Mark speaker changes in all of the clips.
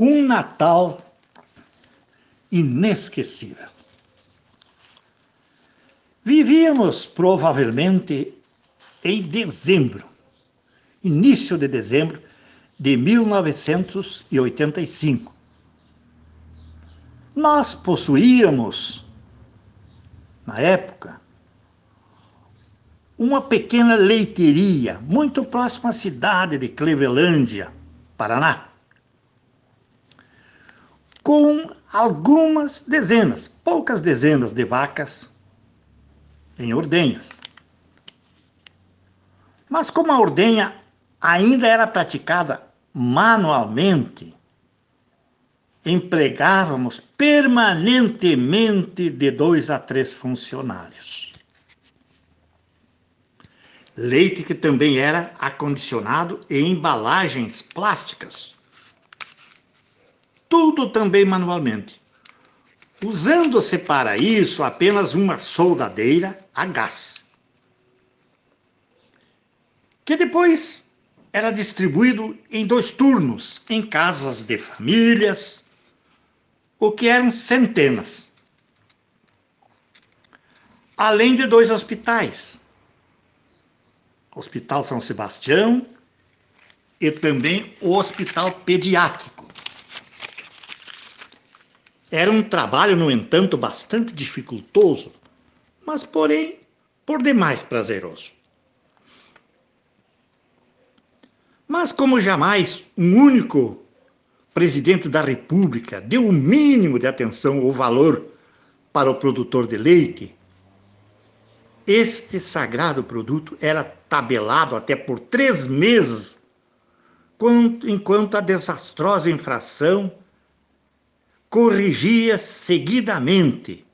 Speaker 1: um Natal inesquecível. Vivíamos provavelmente em dezembro, início de dezembro de 1985. Nós possuíamos, na época, uma pequena leiteria muito próxima à cidade de Clevelândia, Paraná, com algumas dezenas, poucas dezenas de vacas em ordenhas. Mas como a ordenha ainda era praticada manualmente, empregávamos permanentemente de dois a três funcionários. Leite que também era acondicionado em embalagens plásticas. Tudo também manualmente. Usando-se para isso apenas uma soldadeira a gás. Que depois era distribuído em dois turnos em casas de famílias, o que eram centenas. Além de dois hospitais, Hospital São Sebastião e também o Hospital Pediátrico. Era um trabalho, no entanto, bastante dificultoso, mas, porém, por demais prazeroso. Mas, como jamais um único presidente da República deu o mínimo de atenção ou valor para o produtor de leite, este sagrado produto era tabelado até por três meses, enquanto a desastrosa infração corrigia seguidamente.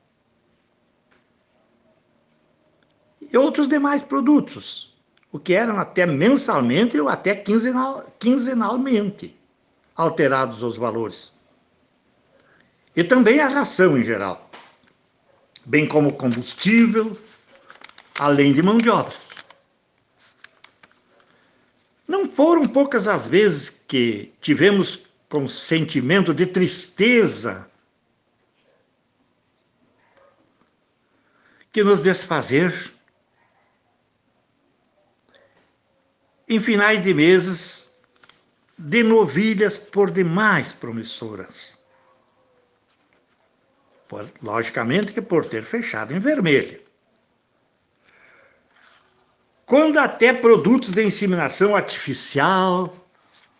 Speaker 1: E outros demais produtos, o que eram até mensalmente ou até quinzenal, quinzenalmente alterados os valores. E também a ração em geral, bem como combustível, além de mão de obra. Não foram poucas as vezes que tivemos com sentimento de tristeza que nos desfazer em finais de meses de novilhas por demais promissoras. Logicamente que por ter fechado em vermelho quando até produtos de inseminação artificial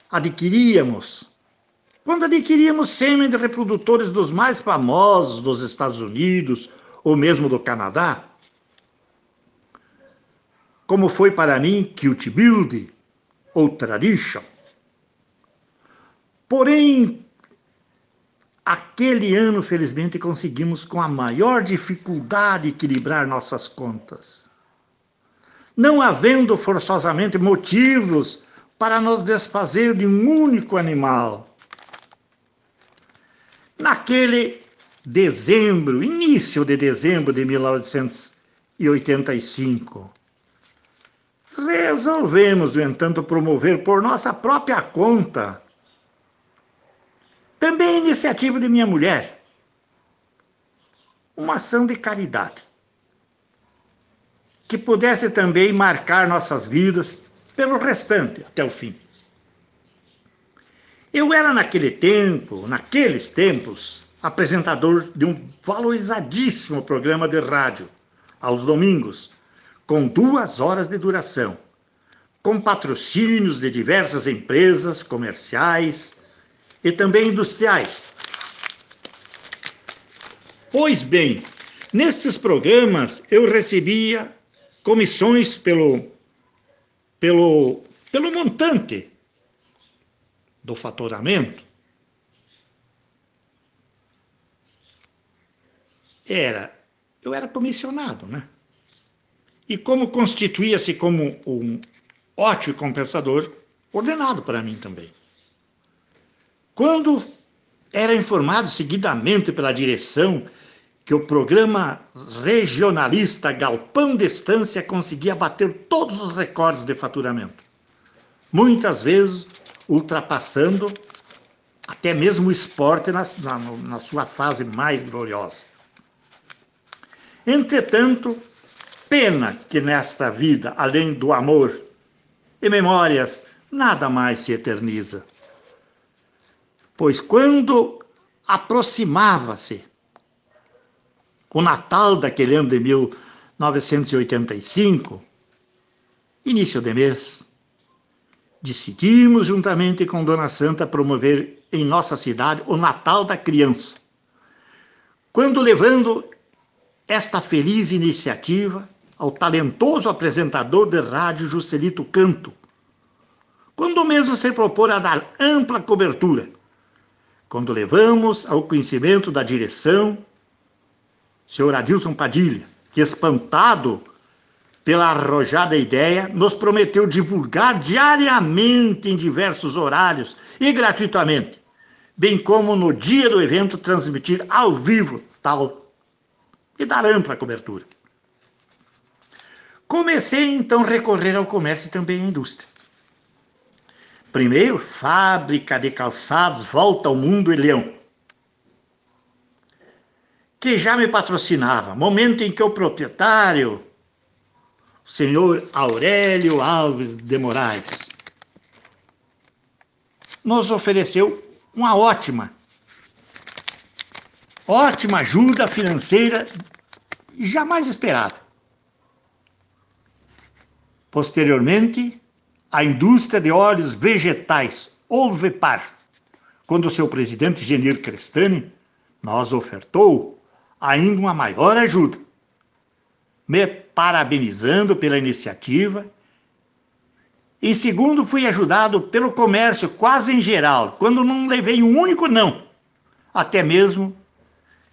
Speaker 1: adquiríamos. Quando adquiríamos sêmen de reprodutores dos mais famosos dos Estados Unidos ou mesmo do Canadá, como foi para mim Cute Build ou Tradition. Porém, aquele ano, felizmente, conseguimos com a maior dificuldade equilibrar nossas contas não havendo forçosamente motivos para nos desfazer de um único animal. Naquele dezembro, início de dezembro de 1985, resolvemos, no entanto, promover por nossa própria conta também iniciativa de minha mulher, uma ação de caridade que pudesse também marcar nossas vidas pelo restante, até o fim. Eu era naquele tempo, naqueles tempos, apresentador de um valorizadíssimo programa de rádio, aos domingos, com duas horas de duração, com patrocínios de diversas empresas comerciais e também industriais. Pois bem, nestes programas eu recebia comissões pelo, pelo, pelo montante do faturamento, era, eu era comissionado, né? E como constituía-se como um ótimo compensador, ordenado para mim também. Quando era informado seguidamente pela direção que o programa regionalista Galpão Estância conseguia bater todos os recordes de faturamento. Muitas vezes ultrapassando até mesmo o esporte na, na, na sua fase mais gloriosa. Entretanto, pena que nesta vida, além do amor e memórias, nada mais se eterniza. Pois quando aproximava-se o Natal daquele ano de 1985, início de mês, decidimos juntamente com Dona Santa promover em nossa cidade o Natal da Criança. Quando levando esta feliz iniciativa ao talentoso apresentador de rádio Juscelito Canto, quando mesmo se propor a dar ampla cobertura, quando levamos ao conhecimento da direção, senhor Adilson Padilha, que espantado pela arrojada ideia, nos prometeu divulgar diariamente em diversos horários e gratuitamente, bem como no dia do evento transmitir ao vivo tal e dar ampla cobertura. Comecei então a recorrer ao comércio e também à indústria. Primeiro, fábrica de calçados Volta ao Mundo e Leão, que já me patrocinava, momento em que o proprietário, o senhor Aurélio Alves de Moraes, nos ofereceu uma ótima, ótima ajuda financeira jamais esperada. Posteriormente, a indústria de óleos vegetais, Olvepar, quando seu presidente Genir Crestani nos ofertou ainda uma maior ajuda, parabenizando pela iniciativa. Em segundo, fui ajudado pelo comércio quase em geral, quando não levei um único não, até mesmo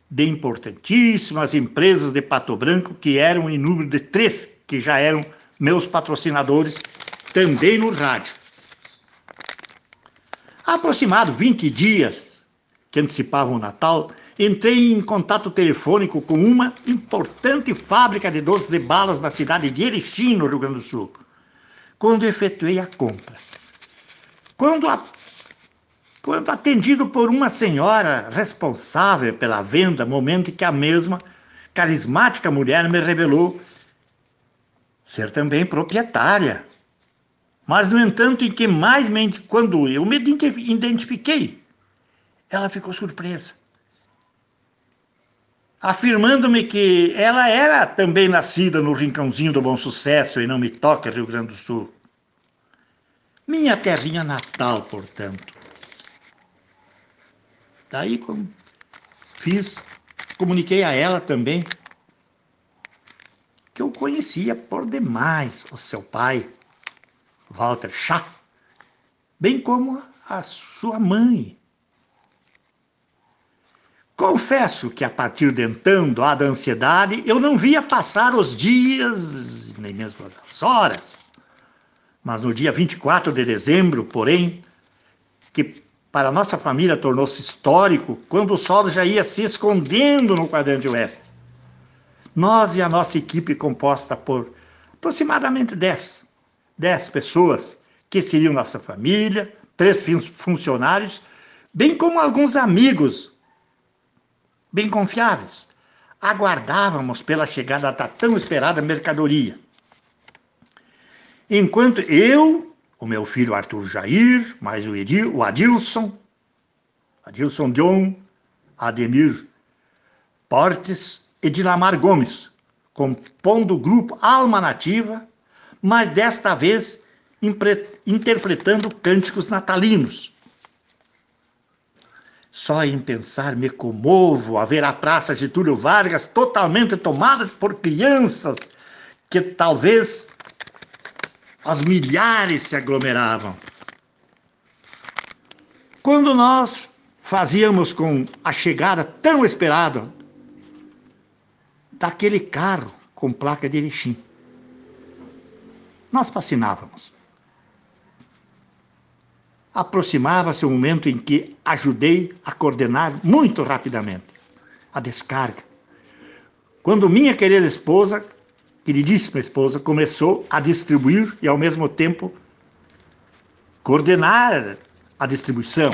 Speaker 1: de importantíssimas empresas de Pato Branco, que eram em número de três, que já eram meus patrocinadores também no rádio. Aproximado 20 dias que antecipavam o Natal, entrei em contato telefônico com uma importante fábrica de doces e balas na cidade de Erechim, no Rio Grande do Sul, quando efetuei a compra. Quando, a, quando atendido por uma senhora responsável pela venda, momento em que a mesma carismática mulher me revelou ser também proprietária mas, no entanto, em que mais mente, quando eu me identifiquei, ela ficou surpresa. Afirmando-me que ela era também nascida no rincãozinho do Bom Sucesso e não me toca Rio Grande do Sul. Minha terrinha natal, portanto. Daí como fiz, comuniquei a ela também que eu conhecia por demais o seu pai, Walter Schaff, bem como a sua mãe. Confesso que a partir de então, da ansiedade, eu não via passar os dias, nem mesmo as horas. Mas no dia 24 de dezembro, porém, que para nossa família tornou-se histórico, quando o sol já ia se escondendo no quadrante oeste. Nós e a nossa equipe, composta por aproximadamente 10 dez pessoas, que seriam nossa família, três funcionários, bem como alguns amigos bem confiáveis. Aguardávamos pela chegada da tão esperada mercadoria. Enquanto eu, o meu filho Arthur Jair, mais o, Edil, o Adilson, Adilson Dion, Ademir Portes e Dinamar Gomes, compondo o grupo Alma Nativa, mas desta vez interpretando cânticos natalinos. Só em pensar me comovo a ver a Praça Getúlio Vargas totalmente tomada por crianças que talvez as milhares se aglomeravam. Quando nós fazíamos com a chegada tão esperada daquele carro com placa de Erechim nós fascinávamos. Aproximava-se o momento em que ajudei a coordenar muito rapidamente a descarga. Quando minha querida esposa, queridíssima esposa, começou a distribuir e ao mesmo tempo coordenar a distribuição.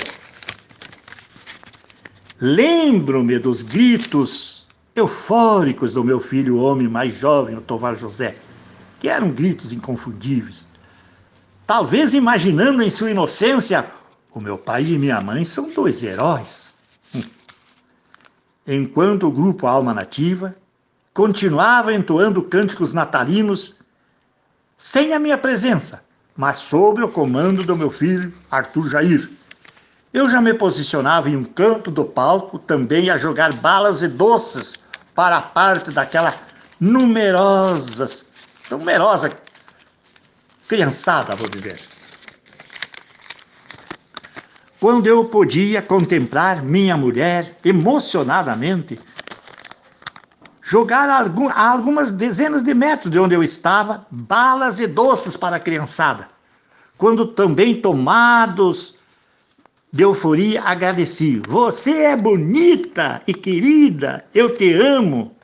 Speaker 1: Lembro-me dos gritos eufóricos do meu filho homem mais jovem, o Tovar José, que eram gritos inconfundíveis. Talvez imaginando em sua inocência, o meu pai e minha mãe são dois heróis. Enquanto o grupo Alma Nativa continuava entoando cânticos natalinos sem a minha presença, mas sob o comando do meu filho Arthur Jair. Eu já me posicionava em um canto do palco, também a jogar balas e doces para a parte daquela numerosa, numerosa criançada, vou dizer. Quando eu podia contemplar minha mulher emocionadamente jogar a algumas dezenas de metros de onde eu estava balas e doces para a criançada. Quando também tomados de euforia agradeci: Você é bonita e querida, eu te amo.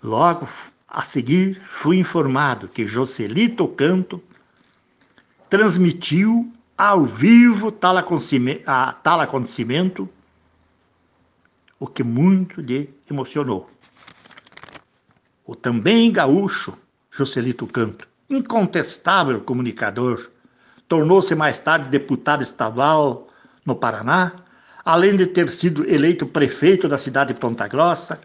Speaker 1: Logo a seguir, fui informado que Jocelito Canto transmitiu ao vivo tal acontecimento o que muito lhe emocionou. O também gaúcho Joselito Canto, incontestável comunicador, tornou-se mais tarde deputado estadual no Paraná, além de ter sido eleito prefeito da cidade de Ponta Grossa,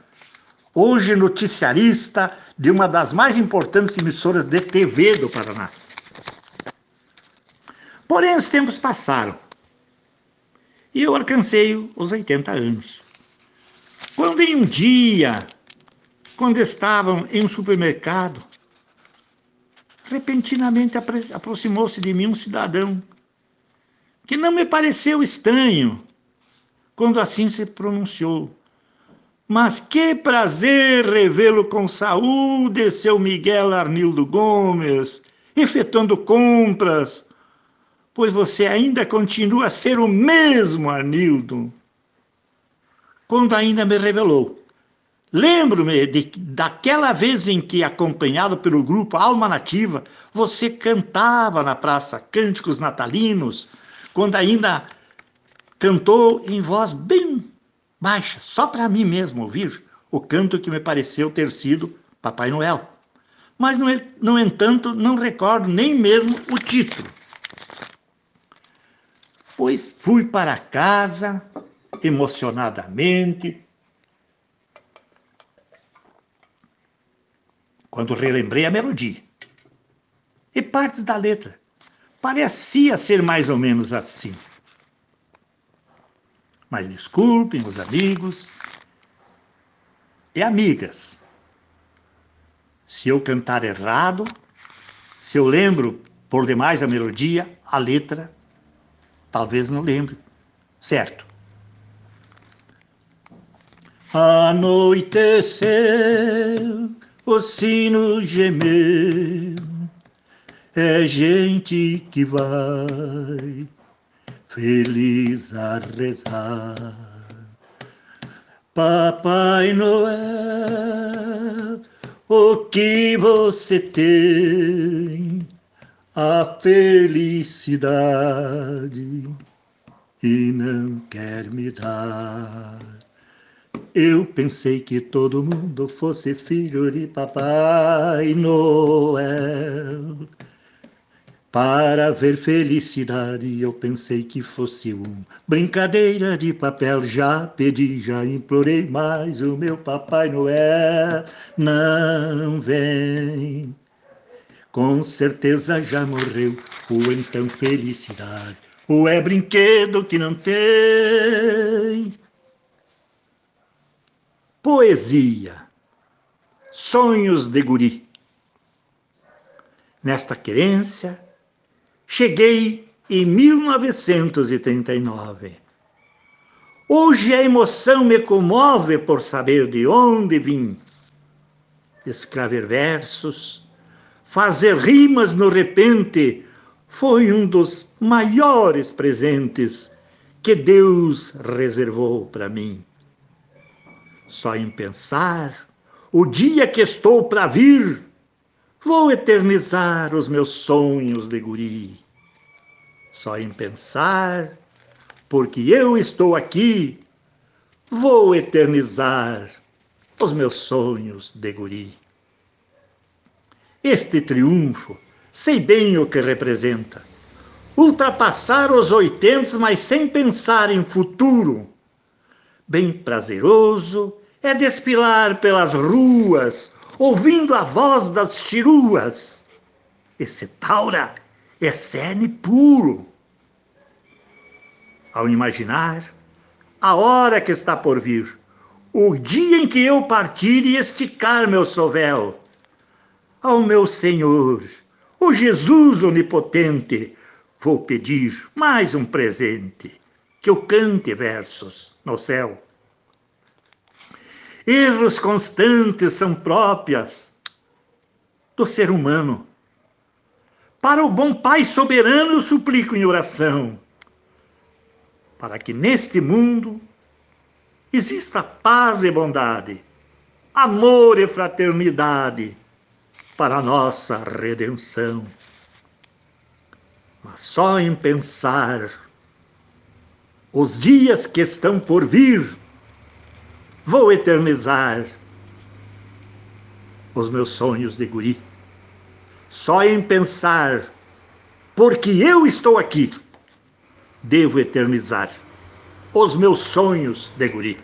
Speaker 1: hoje noticiarista de uma das mais importantes emissoras de TV do Paraná. Porém, os tempos passaram e eu alcancei os 80 anos. Quando em um dia, quando estavam em um supermercado, repentinamente aproximou-se de mim um cidadão que não me pareceu estranho quando assim se pronunciou. Mas que prazer revê-lo com saúde, seu Miguel Arnildo Gomes, efetuando compras, pois você ainda continua a ser o mesmo Arnildo quando ainda me revelou. Lembro-me daquela vez em que, acompanhado pelo grupo Alma Nativa, você cantava na praça cânticos natalinos, quando ainda cantou em voz bem baixa, só para mim mesmo ouvir, o canto que me pareceu ter sido Papai Noel. Mas, no, entanto, não recordo nem mesmo o título. Pois fui para casa, emocionadamente. Quando relembrei a melodia e partes da letra, parecia ser mais ou menos assim. Mas desculpem os amigos e amigas. Se eu cantar errado, se eu lembro por demais a melodia, a letra, talvez não lembre, certo? Anoiteceu, o sino gemeu, é gente que vai feliz a rezar. Papai Noel, o que você tem? A felicidade e não quer me dar. Eu pensei que todo mundo fosse filho de Papai Noel. Para ver felicidade, eu pensei que fosse um brincadeira de papel. Já pedi, já implorei, mas o meu Papai Noel não vem. Com certeza já morreu, ou então felicidade, ou é brinquedo que não tem poesia, sonhos de guri. Nesta querência, cheguei em 1939. Hoje a emoção me comove por saber de onde vim. Escrever versos, fazer rimas no repente, foi um dos maiores presentes que Deus reservou para mim. Só em pensar o dia que estou para vir, vou eternizar os meus sonhos de guri. Só em pensar porque eu estou aqui, vou eternizar os meus sonhos de guri. Este triunfo, sei bem o que representa. Ultrapassar os oitentos, mas sem pensar em futuro. Bem prazeroso é desfilar pelas ruas, ouvindo a voz das tiruas. Esse taura é cerne puro. Ao imaginar a hora que está por vir, o dia em que eu partir e esticar meu sovel, ao meu Senhor, o Jesus onipotente, vou pedir mais um presente, que eu cante versos no céu. Erros constantes são próprias do ser humano. Para o bom Pai soberano, eu suplico em oração, para que neste mundo exista paz e bondade, amor e fraternidade para a nossa redenção. Mas só em pensar os dias que estão por vir, vou eternizar os meus sonhos de guri. Só em pensar, porque eu estou aqui, devo eternizar os meus sonhos de guri.